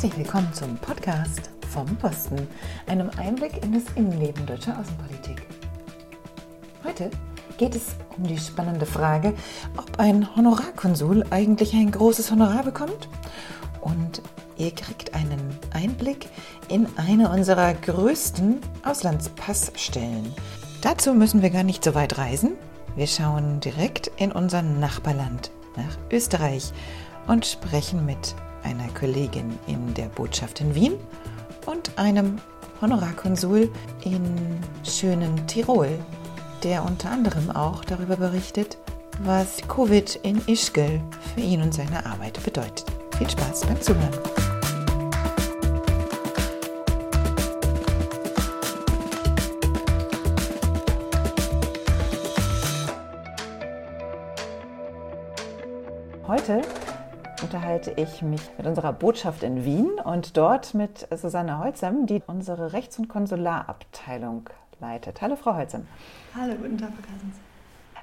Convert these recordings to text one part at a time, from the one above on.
Herzlich willkommen zum Podcast vom Posten, einem Einblick in das Innenleben deutscher Außenpolitik. Heute geht es um die spannende Frage, ob ein Honorarkonsul eigentlich ein großes Honorar bekommt. Und ihr kriegt einen Einblick in eine unserer größten Auslandspassstellen. Dazu müssen wir gar nicht so weit reisen. Wir schauen direkt in unser Nachbarland, nach Österreich, und sprechen mit einer Kollegin in der Botschaft in Wien und einem Honorarkonsul in schönen Tirol, der unter anderem auch darüber berichtet, was Covid in Ischgl für ihn und seine Arbeit bedeutet. Viel Spaß beim Zuhören. Heute unterhalte ich mich mit unserer Botschaft in Wien und dort mit Susanne Holzem, die unsere Rechts- und Konsularabteilung leitet. Hallo, Frau Holzem. Hallo, guten Tag, Frau Kassens.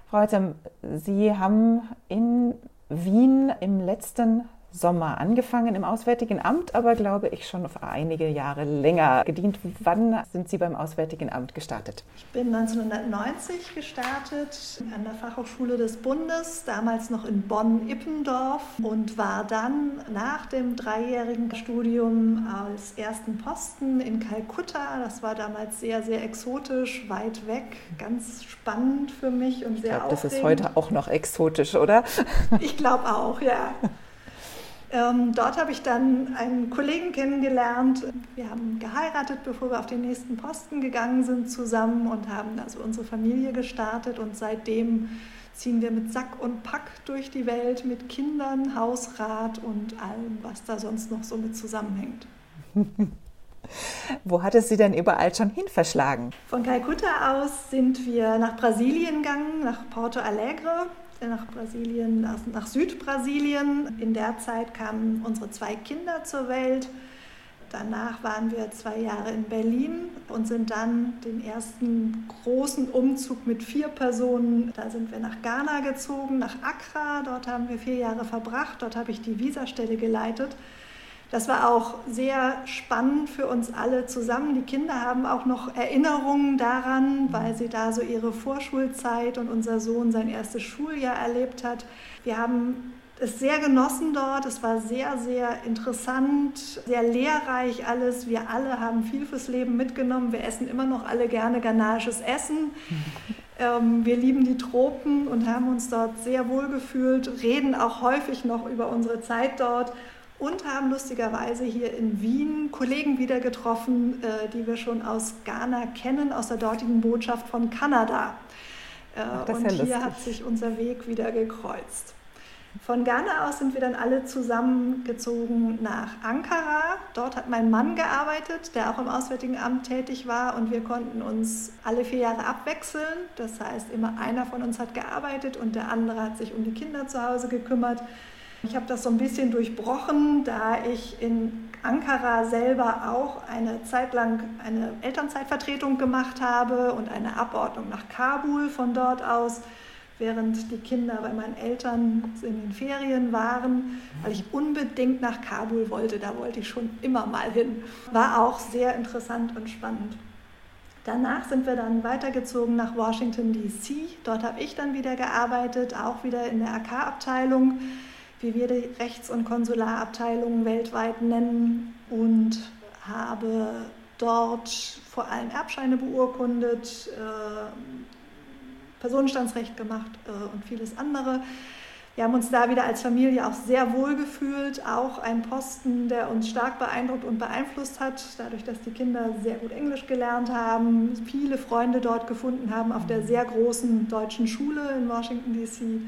Frau Holzem, Sie haben in Wien im letzten Sommer angefangen im Auswärtigen Amt, aber glaube ich schon einige Jahre länger gedient. Wann sind Sie beim Auswärtigen Amt gestartet? Ich bin 1990 gestartet an der Fachhochschule des Bundes, damals noch in Bonn-Ippendorf und war dann nach dem dreijährigen Studium als ersten Posten in Kalkutta. Das war damals sehr, sehr exotisch, weit weg, ganz spannend für mich und sehr ich glaub, Das ist heute auch noch exotisch, oder? Ich glaube auch, ja. Ähm, dort habe ich dann einen Kollegen kennengelernt. Wir haben geheiratet, bevor wir auf den nächsten Posten gegangen sind zusammen und haben also unsere Familie gestartet und seitdem ziehen wir mit Sack und Pack durch die Welt mit Kindern, Hausrat und allem, was da sonst noch so mit zusammenhängt. Wo hat es Sie denn überall schon hin verschlagen? Von Kalkutta aus sind wir nach Brasilien gegangen, nach Porto Alegre nach Brasilien, nach, nach Südbrasilien. In der Zeit kamen unsere zwei Kinder zur Welt. Danach waren wir zwei Jahre in Berlin und sind dann den ersten großen Umzug mit vier Personen. Da sind wir nach Ghana gezogen, nach Accra. Dort haben wir vier Jahre verbracht. Dort habe ich die Visastelle geleitet. Das war auch sehr spannend für uns alle zusammen. Die Kinder haben auch noch Erinnerungen daran, weil sie da so ihre Vorschulzeit und unser Sohn sein erstes Schuljahr erlebt hat. Wir haben es sehr genossen dort. Es war sehr, sehr interessant, sehr lehrreich alles. Wir alle haben viel fürs Leben mitgenommen. Wir essen immer noch alle gerne ghanaisches Essen. Ähm, wir lieben die Tropen und haben uns dort sehr wohl gefühlt, reden auch häufig noch über unsere Zeit dort und haben lustigerweise hier in Wien Kollegen wieder getroffen, äh, die wir schon aus Ghana kennen, aus der dortigen Botschaft von Kanada. Äh, Ach, und ja hier hat sich unser Weg wieder gekreuzt. Von Ghana aus sind wir dann alle zusammengezogen nach Ankara. Dort hat mein Mann gearbeitet, der auch im Auswärtigen Amt tätig war und wir konnten uns alle vier Jahre abwechseln. Das heißt, immer einer von uns hat gearbeitet und der andere hat sich um die Kinder zu Hause gekümmert. Ich habe das so ein bisschen durchbrochen, da ich in Ankara selber auch eine Zeit lang eine Elternzeitvertretung gemacht habe und eine Abordnung nach Kabul von dort aus, während die Kinder bei meinen Eltern in den Ferien waren, weil ich unbedingt nach Kabul wollte. Da wollte ich schon immer mal hin. War auch sehr interessant und spannend. Danach sind wir dann weitergezogen nach Washington, DC. Dort habe ich dann wieder gearbeitet, auch wieder in der AK-Abteilung wie wir die Rechts- und Konsularabteilungen weltweit nennen und habe dort vor allem Erbscheine beurkundet, äh, Personenstandsrecht gemacht äh, und vieles andere. Wir haben uns da wieder als Familie auch sehr wohl gefühlt, auch ein Posten, der uns stark beeindruckt und beeinflusst hat, dadurch, dass die Kinder sehr gut Englisch gelernt haben, viele Freunde dort gefunden haben auf der sehr großen deutschen Schule in Washington, DC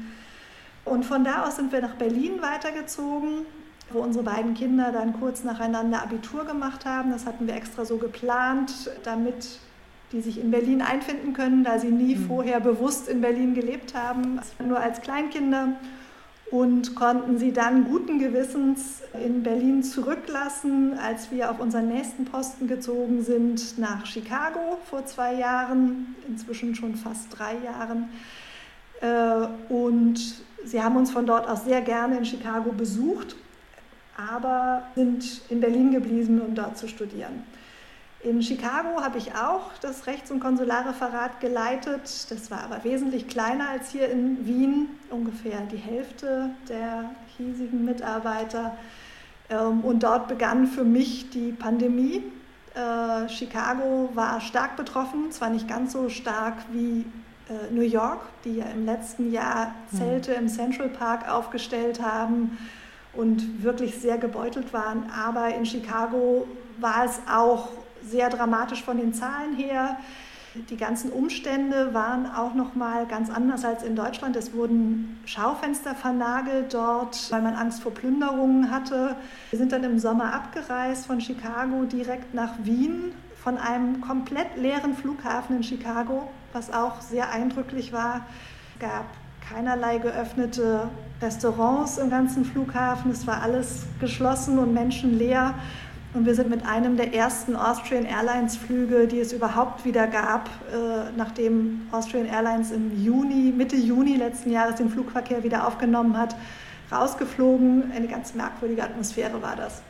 und von da aus sind wir nach Berlin weitergezogen, wo unsere beiden Kinder dann kurz nacheinander Abitur gemacht haben. Das hatten wir extra so geplant, damit die sich in Berlin einfinden können, da sie nie mhm. vorher bewusst in Berlin gelebt haben, nur als Kleinkinder und konnten sie dann guten Gewissens in Berlin zurücklassen, als wir auf unseren nächsten Posten gezogen sind nach Chicago vor zwei Jahren, inzwischen schon fast drei Jahren. Äh, und Sie haben uns von dort aus sehr gerne in Chicago besucht, aber sind in Berlin geblieben, um dort zu studieren. In Chicago habe ich auch das Rechts- und Konsularreferat geleitet. Das war aber wesentlich kleiner als hier in Wien, ungefähr die Hälfte der hiesigen Mitarbeiter. Ähm, und dort begann für mich die Pandemie. Äh, Chicago war stark betroffen, zwar nicht ganz so stark wie äh, New York, die ja im letzten Jahr hm. Zelte im Central Park aufgestellt haben und wirklich sehr gebeutelt waren. Aber in Chicago war es auch sehr dramatisch von den Zahlen her. Die ganzen Umstände waren auch noch mal ganz anders als in Deutschland. Es wurden Schaufenster vernagelt dort, weil man Angst vor Plünderungen hatte. Wir sind dann im Sommer abgereist von Chicago direkt nach Wien von einem komplett leeren Flughafen in Chicago, was auch sehr eindrücklich war. Gab keinerlei geöffnete Restaurants im ganzen Flughafen. Es war alles geschlossen und menschenleer. Und wir sind mit einem der ersten Austrian Airlines Flüge, die es überhaupt wieder gab, äh, nachdem Austrian Airlines im Juni, Mitte Juni letzten Jahres den Flugverkehr wieder aufgenommen hat, rausgeflogen. Eine ganz merkwürdige Atmosphäre war das.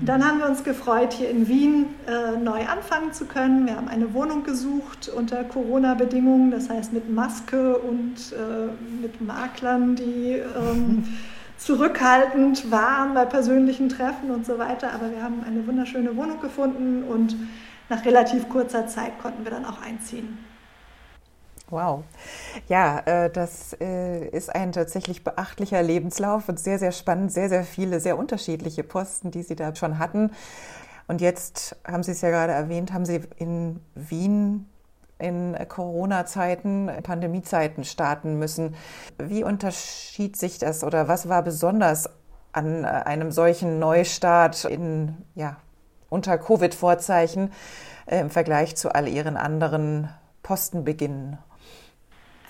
Und dann haben wir uns gefreut, hier in Wien äh, neu anfangen zu können. Wir haben eine Wohnung gesucht unter Corona-Bedingungen, das heißt mit Maske und äh, mit Maklern, die ähm, zurückhaltend waren bei persönlichen Treffen und so weiter. Aber wir haben eine wunderschöne Wohnung gefunden und nach relativ kurzer Zeit konnten wir dann auch einziehen. Wow. Ja, äh, das äh, ist ein tatsächlich beachtlicher Lebenslauf und sehr, sehr spannend, sehr, sehr viele, sehr unterschiedliche Posten, die Sie da schon hatten. Und jetzt haben Sie es ja gerade erwähnt, haben Sie in Wien in Corona-Zeiten, Pandemie-Zeiten starten müssen. Wie unterschied sich das oder was war besonders an äh, einem solchen Neustart in, ja, unter Covid-Vorzeichen im Vergleich zu all Ihren anderen Postenbeginnen?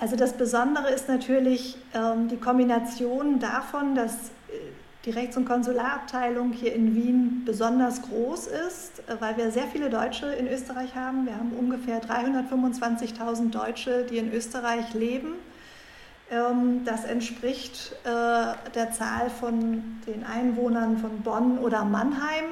Also das Besondere ist natürlich ähm, die Kombination davon, dass die Rechts- und Konsularabteilung hier in Wien besonders groß ist, äh, weil wir sehr viele Deutsche in Österreich haben. Wir haben ungefähr 325.000 Deutsche, die in Österreich leben. Ähm, das entspricht äh, der Zahl von den Einwohnern von Bonn oder Mannheim.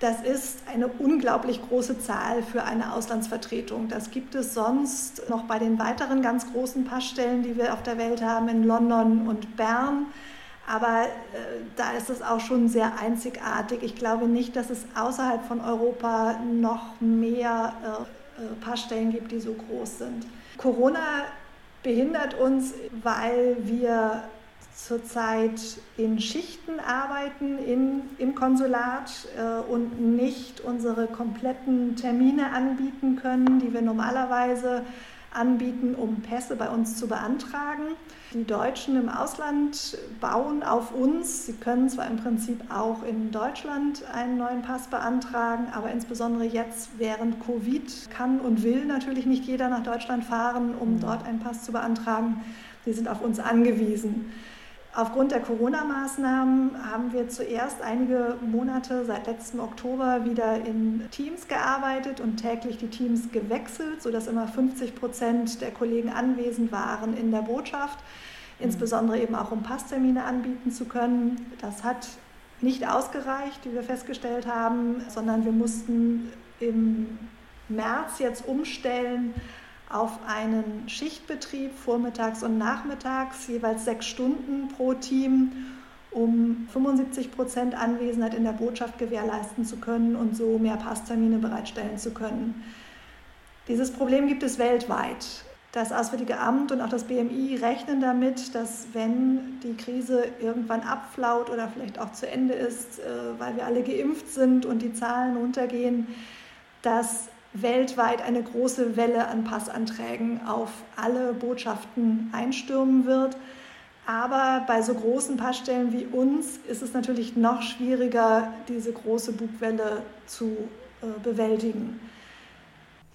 Das ist eine unglaublich große Zahl für eine Auslandsvertretung. Das gibt es sonst noch bei den weiteren ganz großen Passstellen, die wir auf der Welt haben, in London und Bern. Aber äh, da ist es auch schon sehr einzigartig. Ich glaube nicht, dass es außerhalb von Europa noch mehr äh, äh, Passstellen gibt, die so groß sind. Corona behindert uns, weil wir zurzeit in Schichten arbeiten in, im Konsulat äh, und nicht unsere kompletten Termine anbieten können, die wir normalerweise anbieten, um Pässe bei uns zu beantragen. Die Deutschen im Ausland bauen auf uns. Sie können zwar im Prinzip auch in Deutschland einen neuen Pass beantragen, aber insbesondere jetzt während Covid kann und will natürlich nicht jeder nach Deutschland fahren, um mhm. dort einen Pass zu beantragen. Sie sind auf uns angewiesen. Aufgrund der Corona-Maßnahmen haben wir zuerst einige Monate seit letztem Oktober wieder in Teams gearbeitet und täglich die Teams gewechselt, sodass immer 50 Prozent der Kollegen anwesend waren in der Botschaft, insbesondere eben auch um Passtermine anbieten zu können. Das hat nicht ausgereicht, wie wir festgestellt haben, sondern wir mussten im März jetzt umstellen auf einen Schichtbetrieb vormittags und nachmittags, jeweils sechs Stunden pro Team, um 75 Prozent Anwesenheit in der Botschaft gewährleisten zu können und so mehr Passtermine bereitstellen zu können. Dieses Problem gibt es weltweit. Das Auswärtige Amt und auch das BMI rechnen damit, dass wenn die Krise irgendwann abflaut oder vielleicht auch zu Ende ist, äh, weil wir alle geimpft sind und die Zahlen runtergehen, dass weltweit eine große Welle an Passanträgen auf alle Botschaften einstürmen wird. Aber bei so großen Passstellen wie uns ist es natürlich noch schwieriger, diese große Bugwelle zu äh, bewältigen.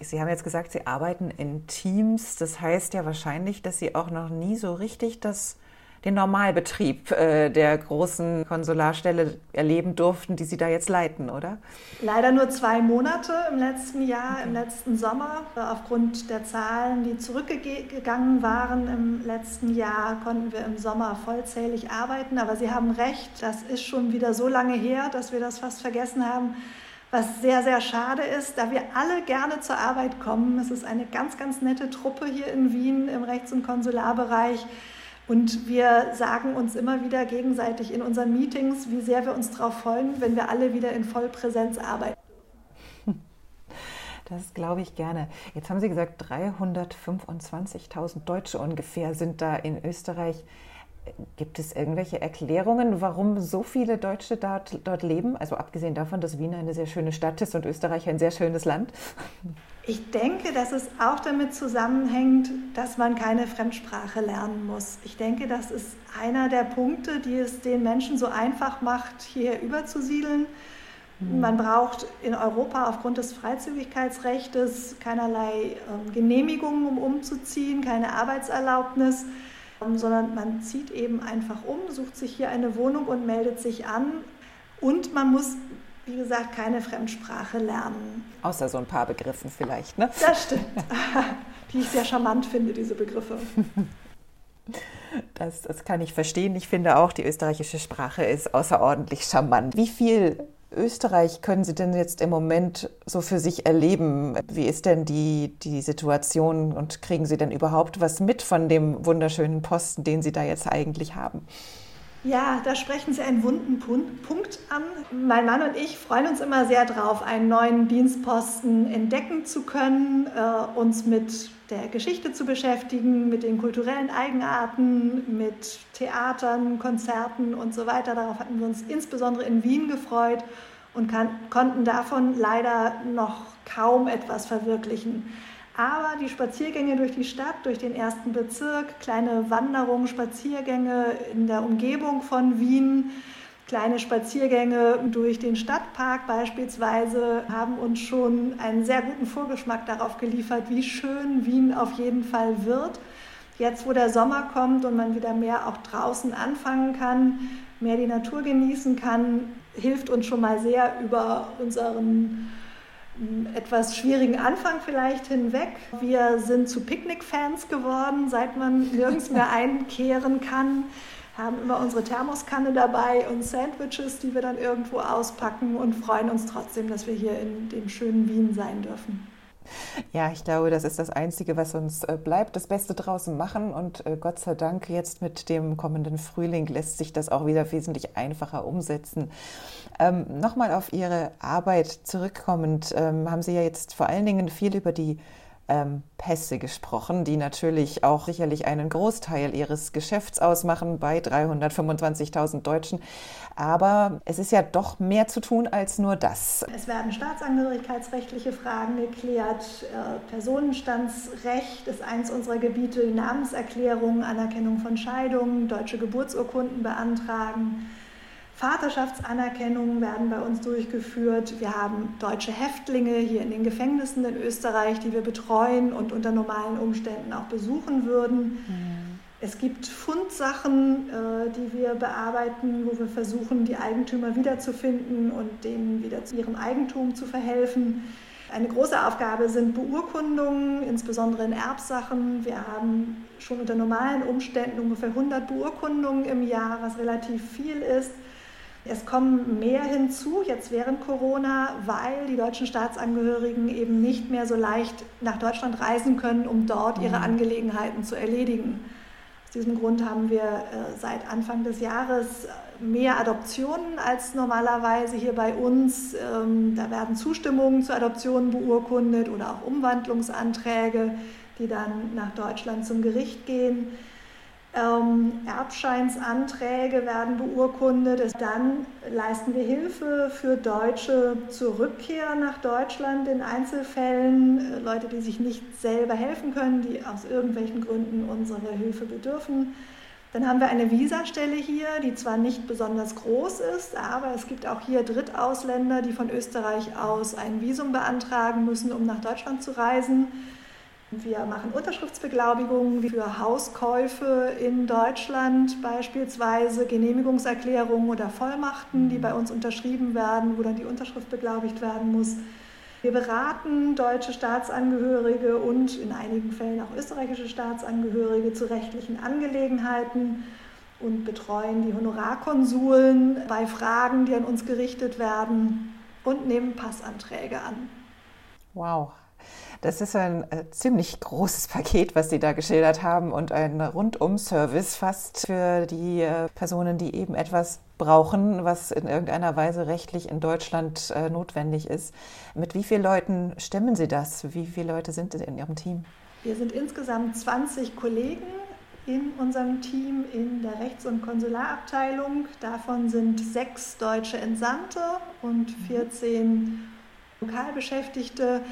Sie haben jetzt gesagt, Sie arbeiten in Teams. Das heißt ja wahrscheinlich, dass Sie auch noch nie so richtig das, den Normalbetrieb äh, der großen Konsularstelle erleben durften, die Sie da jetzt leiten, oder? Leider nur zwei Monate im letzten Jahr, im letzten Sommer. Aufgrund der Zahlen, die zurückgegangen waren im letzten Jahr, konnten wir im Sommer vollzählig arbeiten. Aber Sie haben recht, das ist schon wieder so lange her, dass wir das fast vergessen haben was sehr, sehr schade ist, da wir alle gerne zur Arbeit kommen. Es ist eine ganz, ganz nette Truppe hier in Wien im Rechts- und Konsularbereich. Und wir sagen uns immer wieder gegenseitig in unseren Meetings, wie sehr wir uns darauf freuen, wenn wir alle wieder in Vollpräsenz arbeiten. Das glaube ich gerne. Jetzt haben Sie gesagt, 325.000 Deutsche ungefähr sind da in Österreich. Gibt es irgendwelche Erklärungen, warum so viele Deutsche dort, dort leben? Also abgesehen davon, dass Wien eine sehr schöne Stadt ist und Österreich ein sehr schönes Land. Ich denke, dass es auch damit zusammenhängt, dass man keine Fremdsprache lernen muss. Ich denke, das ist einer der Punkte, die es den Menschen so einfach macht, hierher überzusiedeln. Hm. Man braucht in Europa aufgrund des Freizügigkeitsrechts keinerlei ähm, Genehmigungen, um umzuziehen, keine Arbeitserlaubnis sondern man zieht eben einfach um, sucht sich hier eine Wohnung und meldet sich an. Und man muss, wie gesagt, keine Fremdsprache lernen. Außer so ein paar Begriffen vielleicht, ne? Das stimmt. Die ich sehr charmant finde, diese Begriffe. Das, das kann ich verstehen. Ich finde auch, die österreichische Sprache ist außerordentlich charmant. Wie viel Österreich können Sie denn jetzt im Moment so für sich erleben? Wie ist denn die, die Situation und kriegen Sie denn überhaupt was mit von dem wunderschönen Posten, den Sie da jetzt eigentlich haben? Ja, da sprechen Sie einen wunden Punkt an. Mein Mann und ich freuen uns immer sehr drauf, einen neuen Dienstposten entdecken zu können, äh, uns mit der Geschichte zu beschäftigen, mit den kulturellen Eigenarten, mit Theatern, Konzerten und so weiter. Darauf hatten wir uns insbesondere in Wien gefreut und kann, konnten davon leider noch kaum etwas verwirklichen. Aber die Spaziergänge durch die Stadt, durch den ersten Bezirk, kleine Wanderungen, Spaziergänge in der Umgebung von Wien, kleine Spaziergänge durch den Stadtpark beispielsweise haben uns schon einen sehr guten Vorgeschmack darauf geliefert, wie schön Wien auf jeden Fall wird. Jetzt, wo der Sommer kommt und man wieder mehr auch draußen anfangen kann, mehr die Natur genießen kann, hilft uns schon mal sehr über unseren etwas schwierigen Anfang vielleicht hinweg. Wir sind zu Picknick-Fans geworden, seit man nirgends mehr einkehren kann. Haben immer unsere Thermoskanne dabei und Sandwiches, die wir dann irgendwo auspacken und freuen uns trotzdem, dass wir hier in dem schönen Wien sein dürfen. Ja, ich glaube, das ist das Einzige, was uns äh, bleibt. Das Beste draußen machen und äh, Gott sei Dank jetzt mit dem kommenden Frühling lässt sich das auch wieder wesentlich einfacher umsetzen. Ähm, Nochmal auf Ihre Arbeit zurückkommend, ähm, haben Sie ja jetzt vor allen Dingen viel über die ähm, Pässe gesprochen, die natürlich auch sicherlich einen Großteil ihres Geschäfts ausmachen bei 325.000 Deutschen. Aber es ist ja doch mehr zu tun als nur das. Es werden staatsangehörigkeitsrechtliche Fragen geklärt. Äh, Personenstandsrecht ist eins unserer Gebiete, Namenserklärung, Anerkennung von Scheidungen, deutsche Geburtsurkunden beantragen. Vaterschaftsanerkennungen werden bei uns durchgeführt. Wir haben deutsche Häftlinge hier in den Gefängnissen in Österreich, die wir betreuen und unter normalen Umständen auch besuchen würden. Mhm. Es gibt Fundsachen, äh, die wir bearbeiten, wo wir versuchen, die Eigentümer wiederzufinden und denen wieder zu ihrem Eigentum zu verhelfen. Eine große Aufgabe sind Beurkundungen, insbesondere in Erbsachen. Wir haben schon unter normalen Umständen ungefähr 100 Beurkundungen im Jahr, was relativ viel ist. Es kommen mehr hinzu, jetzt während Corona, weil die deutschen Staatsangehörigen eben nicht mehr so leicht nach Deutschland reisen können, um dort ihre mhm. Angelegenheiten zu erledigen. Aus diesem Grund haben wir äh, seit Anfang des Jahres mehr Adoptionen als normalerweise hier bei uns. Ähm, da werden Zustimmungen zu Adoptionen beurkundet oder auch Umwandlungsanträge, die dann nach Deutschland zum Gericht gehen. Ähm, Erbscheinsanträge werden beurkundet. Dann leisten wir Hilfe für Deutsche zur Rückkehr nach Deutschland in Einzelfällen. Äh, Leute, die sich nicht selber helfen können, die aus irgendwelchen Gründen unsere Hilfe bedürfen. Dann haben wir eine Visastelle hier, die zwar nicht besonders groß ist, aber es gibt auch hier Drittausländer, die von Österreich aus ein Visum beantragen müssen, um nach Deutschland zu reisen. Wir machen Unterschriftsbeglaubigungen für Hauskäufe in Deutschland, beispielsweise Genehmigungserklärungen oder Vollmachten, die bei uns unterschrieben werden, wo dann die Unterschrift beglaubigt werden muss. Wir beraten deutsche Staatsangehörige und in einigen Fällen auch österreichische Staatsangehörige zu rechtlichen Angelegenheiten und betreuen die Honorarkonsuln bei Fragen, die an uns gerichtet werden und nehmen Passanträge an. Wow, das ist ein äh, ziemlich großes Paket, was Sie da geschildert haben und ein Rundum-Service fast für die äh, Personen, die eben etwas brauchen, was in irgendeiner Weise rechtlich in Deutschland äh, notwendig ist. Mit wie vielen Leuten stemmen Sie das? Wie viele Leute sind in Ihrem Team? Wir sind insgesamt 20 Kollegen in unserem Team in der Rechts- und Konsularabteilung. Davon sind sechs deutsche Entsandte und 14 Lokalbeschäftigte.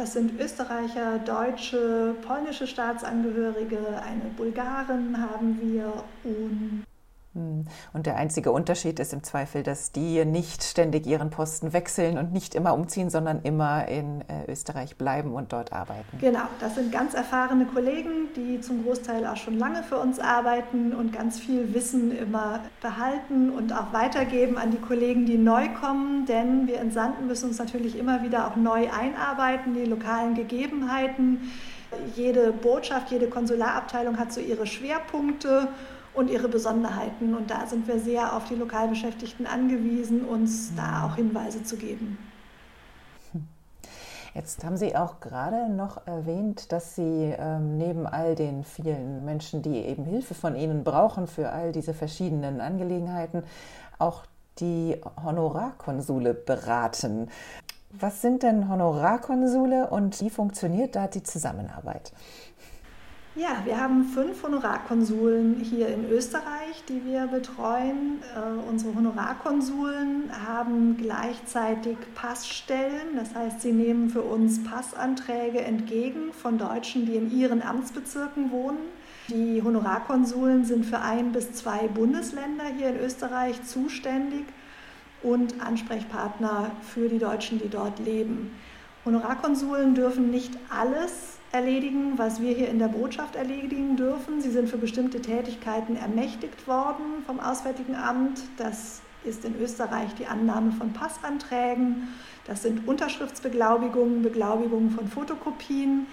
Das sind Österreicher, Deutsche, polnische Staatsangehörige, eine Bulgarin haben wir und. Und der einzige Unterschied ist im Zweifel, dass die nicht ständig ihren Posten wechseln und nicht immer umziehen, sondern immer in äh, Österreich bleiben und dort arbeiten. Genau, das sind ganz erfahrene Kollegen, die zum Großteil auch schon lange für uns arbeiten und ganz viel Wissen immer behalten und auch weitergeben an die Kollegen, die neu kommen. Denn wir Entsandten müssen uns natürlich immer wieder auch neu einarbeiten, die lokalen Gegebenheiten. Jede Botschaft, jede Konsularabteilung hat so ihre Schwerpunkte und ihre Besonderheiten. Und da sind wir sehr auf die Lokalbeschäftigten angewiesen, uns da auch Hinweise zu geben. Jetzt haben Sie auch gerade noch erwähnt, dass Sie ähm, neben all den vielen Menschen, die eben Hilfe von Ihnen brauchen für all diese verschiedenen Angelegenheiten, auch die Honorarkonsule beraten. Was sind denn Honorarkonsule und wie funktioniert da die Zusammenarbeit? Ja, wir haben fünf Honorarkonsuln hier in Österreich, die wir betreuen. Äh, unsere Honorarkonsuln haben gleichzeitig Passstellen, das heißt, sie nehmen für uns Passanträge entgegen von Deutschen, die in ihren Amtsbezirken wohnen. Die Honorarkonsuln sind für ein bis zwei Bundesländer hier in Österreich zuständig und Ansprechpartner für die Deutschen, die dort leben. Honorarkonsuln dürfen nicht alles erledigen, was wir hier in der Botschaft erledigen dürfen. Sie sind für bestimmte Tätigkeiten ermächtigt worden vom Auswärtigen Amt. Das ist in Österreich die Annahme von Passanträgen. Das sind Unterschriftsbeglaubigungen, Beglaubigungen von Fotokopien.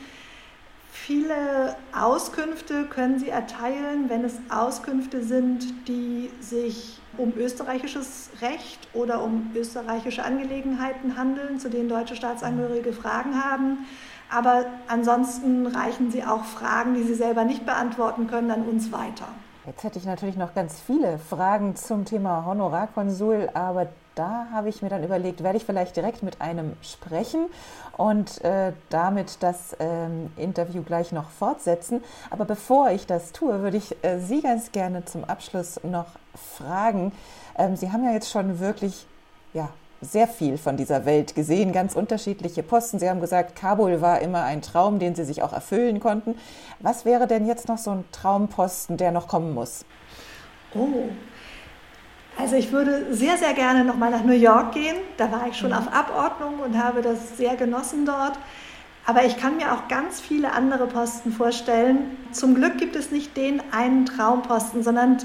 Viele Auskünfte können Sie erteilen, wenn es Auskünfte sind, die sich um österreichisches Recht oder um österreichische Angelegenheiten handeln, zu denen deutsche Staatsangehörige Fragen haben. Aber ansonsten reichen Sie auch Fragen, die Sie selber nicht beantworten können, an uns weiter. Jetzt hätte ich natürlich noch ganz viele Fragen zum Thema Honorarkonsul, aber da habe ich mir dann überlegt, werde ich vielleicht direkt mit einem sprechen und äh, damit das ähm, Interview gleich noch fortsetzen. Aber bevor ich das tue, würde ich äh, Sie ganz gerne zum Abschluss noch fragen. Ähm, Sie haben ja jetzt schon wirklich ja, sehr viel von dieser Welt gesehen, ganz unterschiedliche Posten. Sie haben gesagt, Kabul war immer ein Traum, den Sie sich auch erfüllen konnten. Was wäre denn jetzt noch so ein Traumposten, der noch kommen muss? Oh, also ich würde sehr, sehr gerne nochmal nach New York gehen. Da war ich schon mhm. auf Abordnung und habe das sehr genossen dort. Aber ich kann mir auch ganz viele andere Posten vorstellen. Zum Glück gibt es nicht den einen Traumposten, sondern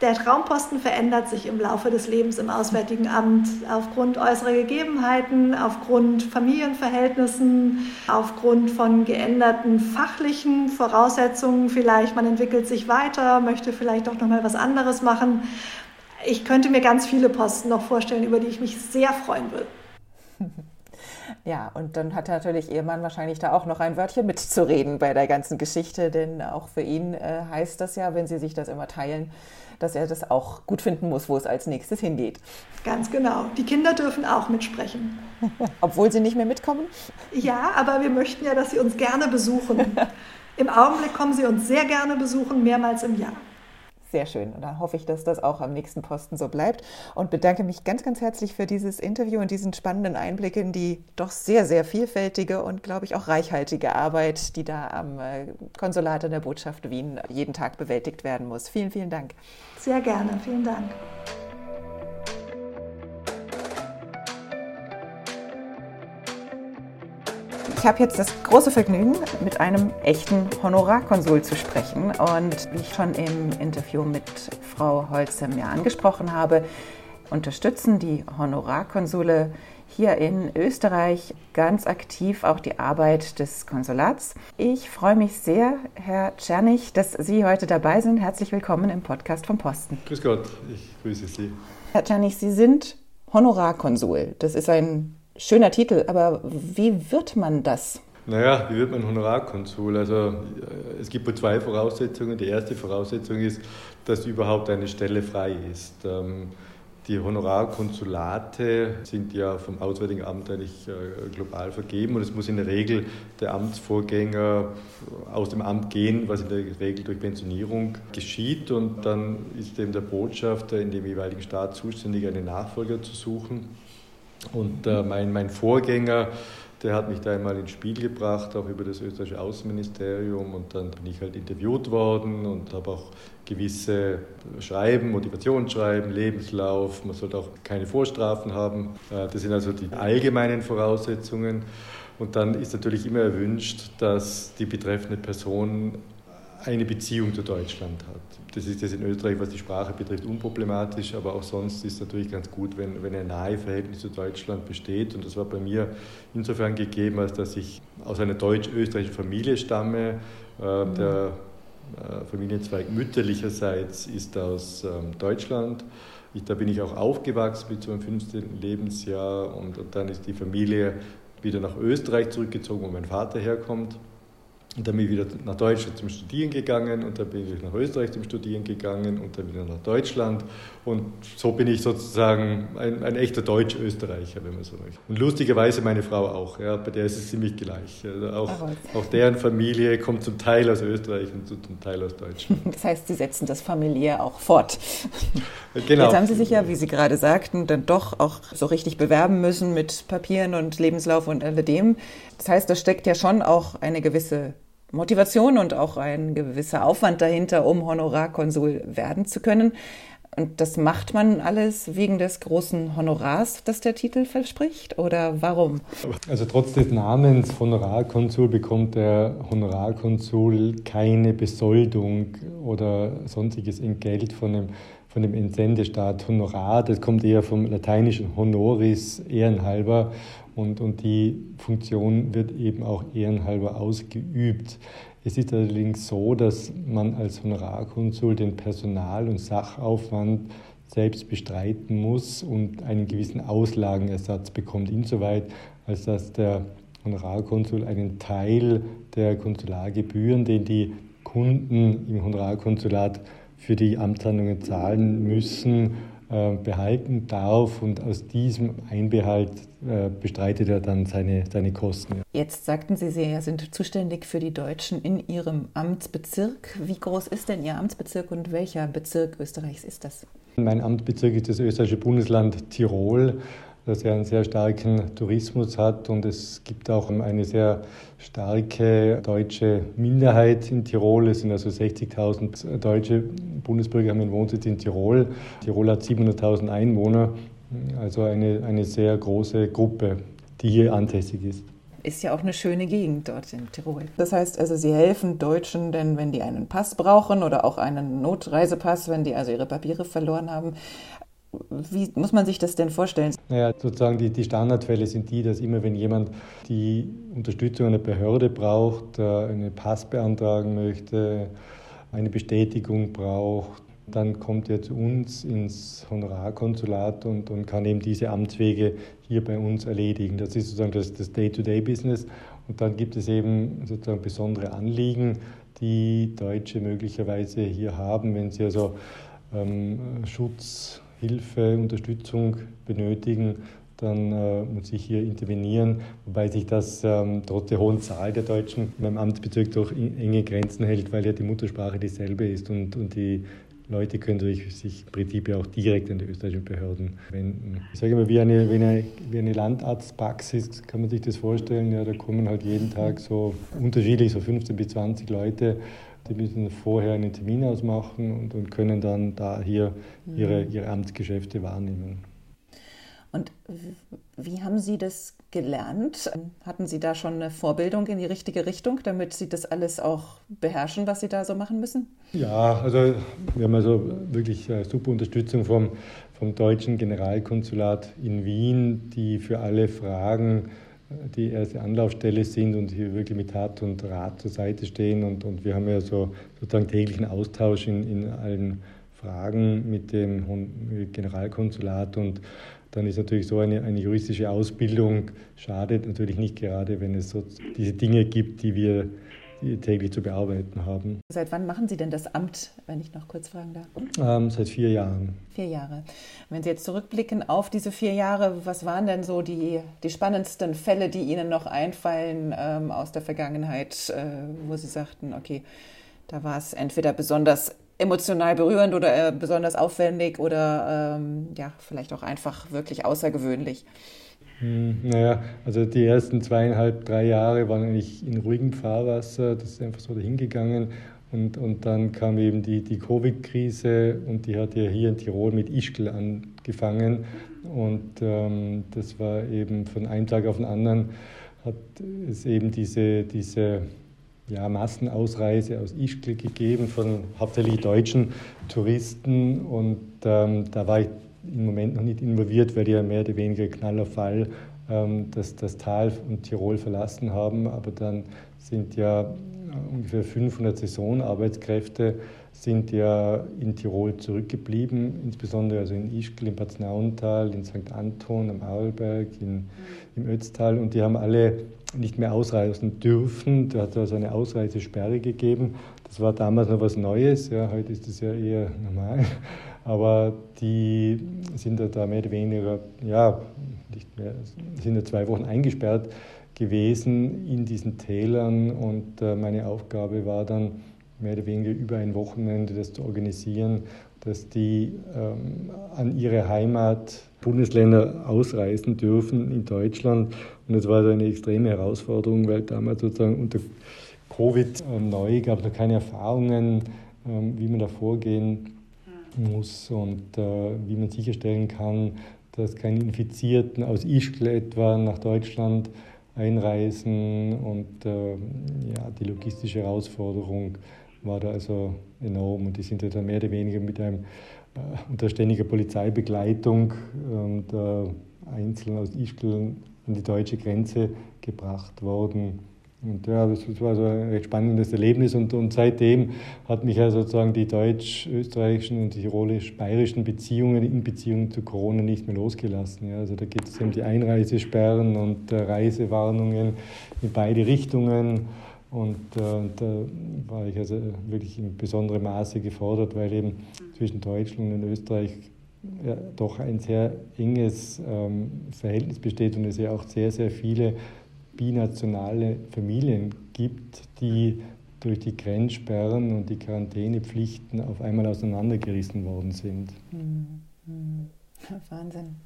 der Traumposten verändert sich im Laufe des Lebens im Auswärtigen Amt aufgrund äußerer Gegebenheiten, aufgrund Familienverhältnissen, aufgrund von geänderten fachlichen Voraussetzungen. Vielleicht man entwickelt sich weiter, möchte vielleicht doch noch mal was anderes machen. Ich könnte mir ganz viele Posten noch vorstellen, über die ich mich sehr freuen will. Ja, und dann hat natürlich Ihr Mann wahrscheinlich da auch noch ein Wörtchen mitzureden bei der ganzen Geschichte, denn auch für ihn äh, heißt das ja, wenn Sie sich das immer teilen, dass er das auch gut finden muss, wo es als nächstes hingeht. Ganz genau. Die Kinder dürfen auch mitsprechen. Obwohl sie nicht mehr mitkommen? Ja, aber wir möchten ja, dass sie uns gerne besuchen. Im Augenblick kommen sie uns sehr gerne besuchen, mehrmals im Jahr. Sehr schön. Und dann hoffe ich, dass das auch am nächsten Posten so bleibt. Und bedanke mich ganz, ganz herzlich für dieses Interview und diesen spannenden Einblick in die doch sehr, sehr vielfältige und, glaube ich, auch reichhaltige Arbeit, die da am äh, Konsulat in der Botschaft Wien jeden Tag bewältigt werden muss. Vielen, vielen Dank. Sehr gerne. Vielen Dank. Ich habe jetzt das große Vergnügen, mit einem echten Honorarkonsul zu sprechen. Und wie ich schon im Interview mit Frau Holzer mir angesprochen habe, unterstützen die Honorarkonsule hier in Österreich ganz aktiv auch die Arbeit des Konsulats. Ich freue mich sehr, Herr Czernig, dass Sie heute dabei sind. Herzlich willkommen im Podcast vom Posten. Grüß Gott, ich grüße Sie. Herr Czernig, Sie sind Honorarkonsul. Das ist ein schöner Titel, aber wie wird man das? Naja, wie wird man Honorarkonsul? Also äh, es gibt zwei Voraussetzungen. Die erste Voraussetzung ist, dass überhaupt eine Stelle frei ist. Ähm, die Honorarkonsulate sind ja vom Auswärtigen Amt eigentlich äh, global vergeben und es muss in der Regel der Amtsvorgänger aus dem Amt gehen, was in der Regel durch Pensionierung geschieht und dann ist eben der Botschafter in dem jeweiligen Staat zuständig, einen Nachfolger zu suchen. Und äh, mein, mein Vorgänger, der hat mich da einmal ins Spiel gebracht, auch über das österreichische Außenministerium. Und dann bin ich halt interviewt worden und habe auch gewisse Schreiben, Motivationsschreiben, Lebenslauf. Man sollte auch keine Vorstrafen haben. Äh, das sind also die allgemeinen Voraussetzungen. Und dann ist natürlich immer erwünscht, dass die betreffende Person eine Beziehung zu Deutschland hat. Das ist jetzt in Österreich, was die Sprache betrifft, unproblematisch, aber auch sonst ist es natürlich ganz gut, wenn, wenn ein nahe Verhältnis zu Deutschland besteht. Und das war bei mir insofern gegeben, als dass ich aus einer deutsch-österreichischen Familie stamme. Äh, mhm. Der äh, Familienzweig mütterlicherseits ist aus ähm, Deutschland. Ich, da bin ich auch aufgewachsen bis zu meinem 15. Lebensjahr und, und dann ist die Familie wieder nach Österreich zurückgezogen, wo mein Vater herkommt. Und dann bin ich wieder nach Deutschland zum Studieren gegangen und dann bin ich nach Österreich zum Studieren gegangen und dann wieder nach Deutschland. Und so bin ich sozusagen ein, ein echter Deutsch-Österreicher, wenn man so möchte. Und lustigerweise meine Frau auch, ja, bei der ist es ziemlich gleich. Also auch, auch deren Familie kommt zum Teil aus Österreich und zum Teil aus Deutschland. Das heißt, Sie setzen das familiär auch fort. Genau. Jetzt haben Sie sich ja, wie Sie gerade sagten, dann doch auch so richtig bewerben müssen mit Papieren und Lebenslauf und alledem. Das heißt, da steckt ja schon auch eine gewisse Motivation und auch ein gewisser Aufwand dahinter, um Honorarkonsul werden zu können. Und das macht man alles wegen des großen Honorars, das der Titel verspricht? Oder warum? Also trotz des Namens Honorarkonsul bekommt der Honorarkonsul keine Besoldung oder sonstiges Entgelt von dem, von dem Entsendestaat. Honorar, das kommt eher vom lateinischen honoris, ehrenhalber. Und, und die Funktion wird eben auch ehrenhalber ausgeübt. Es ist allerdings so, dass man als Honorarkonsul den Personal- und Sachaufwand selbst bestreiten muss und einen gewissen Auslagenersatz bekommt, insoweit, als dass der Honorarkonsul einen Teil der Konsulargebühren, den die Kunden im Honorarkonsulat für die Amtshandlungen zahlen müssen, behalten darf und aus diesem Einbehalt äh, bestreitet er dann seine, seine Kosten. Jetzt sagten Sie, Sie sind zuständig für die Deutschen in Ihrem Amtsbezirk. Wie groß ist denn Ihr Amtsbezirk und welcher Bezirk Österreichs ist das? Mein Amtsbezirk ist das österreichische Bundesland Tirol das ja einen sehr starken Tourismus hat und es gibt auch eine sehr starke deutsche Minderheit in Tirol. Es sind also 60.000 deutsche Bundesbürger haben einen Wohnsitz in Tirol. Tirol hat 700.000 Einwohner, also eine, eine sehr große Gruppe, die hier ansässig ist ist ja auch eine schöne Gegend dort in Tirol. Das heißt also, Sie helfen Deutschen, denn wenn die einen Pass brauchen oder auch einen Notreisepass, wenn die also ihre Papiere verloren haben, wie muss man sich das denn vorstellen? Naja, sozusagen die, die Standardfälle sind die, dass immer wenn jemand die Unterstützung einer Behörde braucht, äh, einen Pass beantragen möchte, eine Bestätigung braucht, dann kommt er zu uns ins Honorarkonsulat und, und kann eben diese Amtswege hier bei uns erledigen. Das ist sozusagen das, das Day-to-Day-Business. Und dann gibt es eben sozusagen besondere Anliegen, die Deutsche möglicherweise hier haben, wenn sie also ähm, Schutz Hilfe, Unterstützung benötigen, dann äh, muss ich hier intervenieren, wobei sich das ähm, trotz der hohen Zahl der Deutschen beim Amtsbezirk durch enge Grenzen hält, weil ja die Muttersprache dieselbe ist und, und die Leute können sich im Prinzip ja auch direkt an die österreichischen Behörden wenden. Ich sage immer, wie eine, wie eine, wie eine Landarztpraxis kann man sich das vorstellen. Ja, da kommen halt jeden Tag so unterschiedlich, so 15 bis 20 Leute die müssen vorher einen Termin ausmachen und, und können dann da hier ihre, mhm. ihre Amtsgeschäfte wahrnehmen. Und wie haben Sie das gelernt? Hatten Sie da schon eine Vorbildung in die richtige Richtung, damit Sie das alles auch beherrschen, was Sie da so machen müssen? Ja, also wir haben also wirklich äh, super Unterstützung vom, vom deutschen Generalkonsulat in Wien, die für alle Fragen die erste Anlaufstelle sind und hier wirklich mit Tat und Rat zur Seite stehen. Und, und wir haben ja so sozusagen täglichen Austausch in, in allen Fragen mit dem Generalkonsulat und dann ist natürlich so eine, eine juristische Ausbildung schadet natürlich nicht gerade, wenn es so diese Dinge gibt, die wir täglich zu bearbeiten haben. Seit wann machen Sie denn das Amt, wenn ich noch kurz fragen darf? Ähm, seit vier Jahren. Vier Jahre. Wenn Sie jetzt zurückblicken auf diese vier Jahre, was waren denn so die, die spannendsten Fälle, die Ihnen noch einfallen ähm, aus der Vergangenheit, äh, wo Sie sagten, okay, da war es entweder besonders emotional berührend oder äh, besonders aufwendig oder ähm, ja, vielleicht auch einfach wirklich außergewöhnlich? Hm, naja, also die ersten zweieinhalb, drei Jahre waren eigentlich in ruhigem Fahrwasser, das ist einfach so dahingegangen. Und, und dann kam eben die, die Covid-Krise und die hat ja hier in Tirol mit Ischgl angefangen. Und ähm, das war eben von einem Tag auf den anderen hat es eben diese, diese ja, Massenausreise aus Ischgl gegeben von hauptsächlich deutschen Touristen. Und ähm, da war ich im Moment noch nicht involviert, weil die ja mehr oder weniger Knallerfall ähm, das, das Tal und Tirol verlassen haben. Aber dann sind ja ungefähr 500 Saisonarbeitskräfte sind ja in Tirol zurückgeblieben, insbesondere also in Ischgl, im Bad Nauental, in St. Anton, am Arlberg, in, im Ötztal und die haben alle nicht mehr ausreisen dürfen. Da hat es also eine Ausreisesperre gegeben. Das war damals noch was Neues, ja, heute ist das ja eher normal. Aber die sind da mehr oder weniger, ja, nicht mehr, sind ja zwei Wochen eingesperrt gewesen in diesen Tälern und äh, meine Aufgabe war dann, mehr oder weniger über ein Wochenende das zu organisieren, dass die ähm, an ihre Heimat Bundesländer ausreisen dürfen in Deutschland. Und das war so eine extreme Herausforderung, weil damals sozusagen unter Covid neu gab es noch keine Erfahrungen, ähm, wie man da vorgehen muss und äh, wie man sicherstellen kann, dass keine Infizierten aus Ischgl etwa nach Deutschland einreisen und äh, ja, die logistische Herausforderung war da also enorm und die sind ja dann mehr oder weniger mit einem äh, unter ständiger Polizeibegleitung und äh, einzeln aus Ischgl an die deutsche Grenze gebracht worden. Und ja, das war so ein recht spannendes Erlebnis und, und seitdem hat mich ja sozusagen die deutsch-österreichischen und tirolisch-bayerischen Beziehungen in Beziehung zu Corona nicht mehr losgelassen. Ja, also da geht es um die Einreisesperren und äh, Reisewarnungen in beide Richtungen. Und äh, da war ich also wirklich in besonderem Maße gefordert, weil eben zwischen Deutschland und Österreich ja, doch ein sehr enges ähm, Verhältnis besteht und es ja auch sehr, sehr viele binationale Familien gibt, die durch die Grenzsperren und die Quarantänepflichten auf einmal auseinandergerissen worden sind. Mhm. Wahnsinn.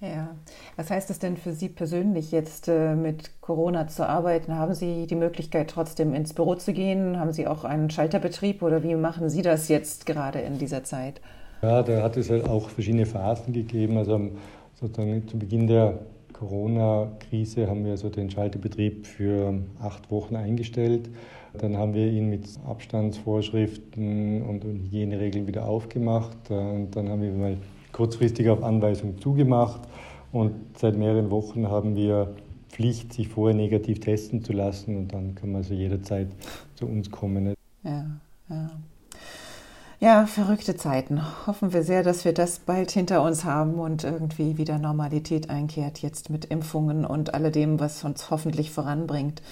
Ja, was heißt es denn für Sie persönlich jetzt äh, mit Corona zu arbeiten? Haben Sie die Möglichkeit trotzdem ins Büro zu gehen? Haben Sie auch einen Schalterbetrieb oder wie machen Sie das jetzt gerade in dieser Zeit? Ja, da hat es halt auch verschiedene Phasen gegeben. Also sozusagen zu Beginn der Corona-Krise haben wir also den Schalterbetrieb für acht Wochen eingestellt. Dann haben wir ihn mit Abstandsvorschriften und Hygieneregeln wieder aufgemacht. Und dann haben wir mal kurzfristig auf Anweisung zugemacht. Und seit mehreren Wochen haben wir Pflicht, sich vorher negativ testen zu lassen. Und dann kann man also jederzeit zu uns kommen. Ja, verrückte Zeiten. Hoffen wir sehr, dass wir das bald hinter uns haben und irgendwie wieder Normalität einkehrt, jetzt mit Impfungen und alledem, was uns hoffentlich voranbringt.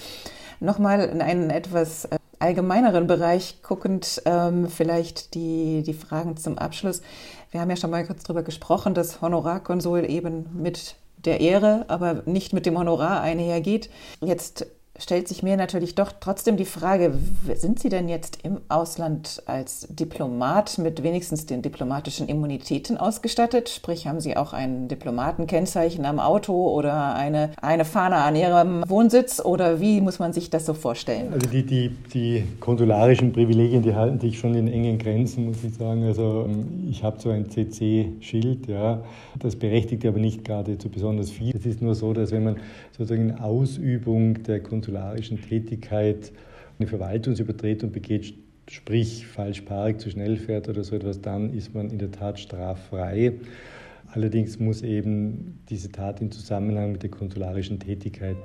Nochmal in einen etwas äh, allgemeineren Bereich guckend, ähm, vielleicht die, die Fragen zum Abschluss. Wir haben ja schon mal kurz darüber gesprochen, dass Honorarkonsul eben mit der Ehre, aber nicht mit dem Honorar einhergeht. Jetzt stellt sich mir natürlich doch trotzdem die Frage, sind Sie denn jetzt im Ausland als Diplomat mit wenigstens den diplomatischen Immunitäten ausgestattet? Sprich, haben Sie auch ein Diplomatenkennzeichen am Auto oder eine, eine Fahne an Ihrem Wohnsitz oder wie muss man sich das so vorstellen? Also die, die, die konsularischen Privilegien, die halten sich schon in engen Grenzen, muss ich sagen. Also ähm, ich habe so ein CC-Schild, ja, das berechtigt aber nicht gerade zu besonders viel. Es ist nur so, dass wenn man sozusagen in Ausübung der konsularischen Tätigkeit eine Verwaltungsübertretung begeht, sprich falsch parkt, zu schnell fährt oder so etwas, dann ist man in der Tat straffrei. Allerdings muss eben diese Tat in Zusammenhang mit der konsularischen Tätigkeit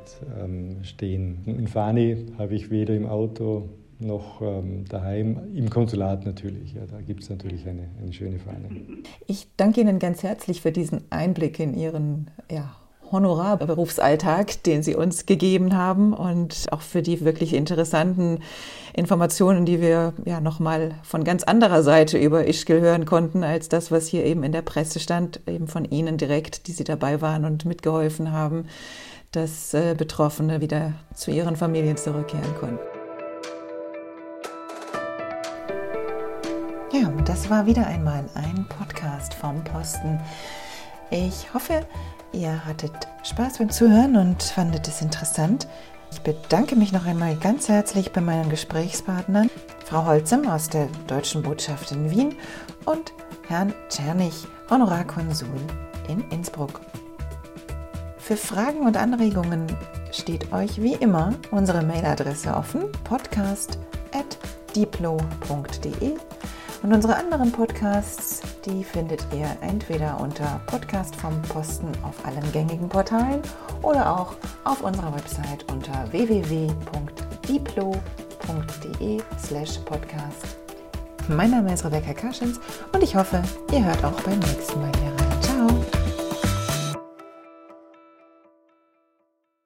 ähm, stehen. In Fani habe ich weder im Auto noch ähm, daheim, im Konsulat natürlich. Ja, da gibt es natürlich eine, eine schöne Fahne. Ich danke Ihnen ganz herzlich für diesen Einblick in Ihren ja, Honorarberufsalltag, den Sie uns gegeben haben und auch für die wirklich interessanten Informationen, die wir ja nochmal von ganz anderer Seite über Ischgl hören konnten, als das, was hier eben in der Presse stand, eben von Ihnen direkt, die Sie dabei waren und mitgeholfen haben, dass äh, Betroffene wieder zu ihren Familien zurückkehren konnten. Ja, das war wieder einmal ein Podcast vom Posten. Ich hoffe, Ihr hattet Spaß beim Zuhören und fandet es interessant. Ich bedanke mich noch einmal ganz herzlich bei meinen Gesprächspartnern, Frau Holzem aus der Deutschen Botschaft in Wien und Herrn Czernich, Honorarkonsul in Innsbruck. Für Fragen und Anregungen steht euch wie immer unsere Mailadresse offen: podcast.diplo.de und unsere anderen Podcasts, die findet ihr entweder unter Podcast vom Posten auf allen gängigen Portalen oder auch auf unserer Website unter www.diplo.de slash podcast. Mein Name ist Rebecca Kaschens und ich hoffe, ihr hört auch beim nächsten Mal hier rein. Ciao!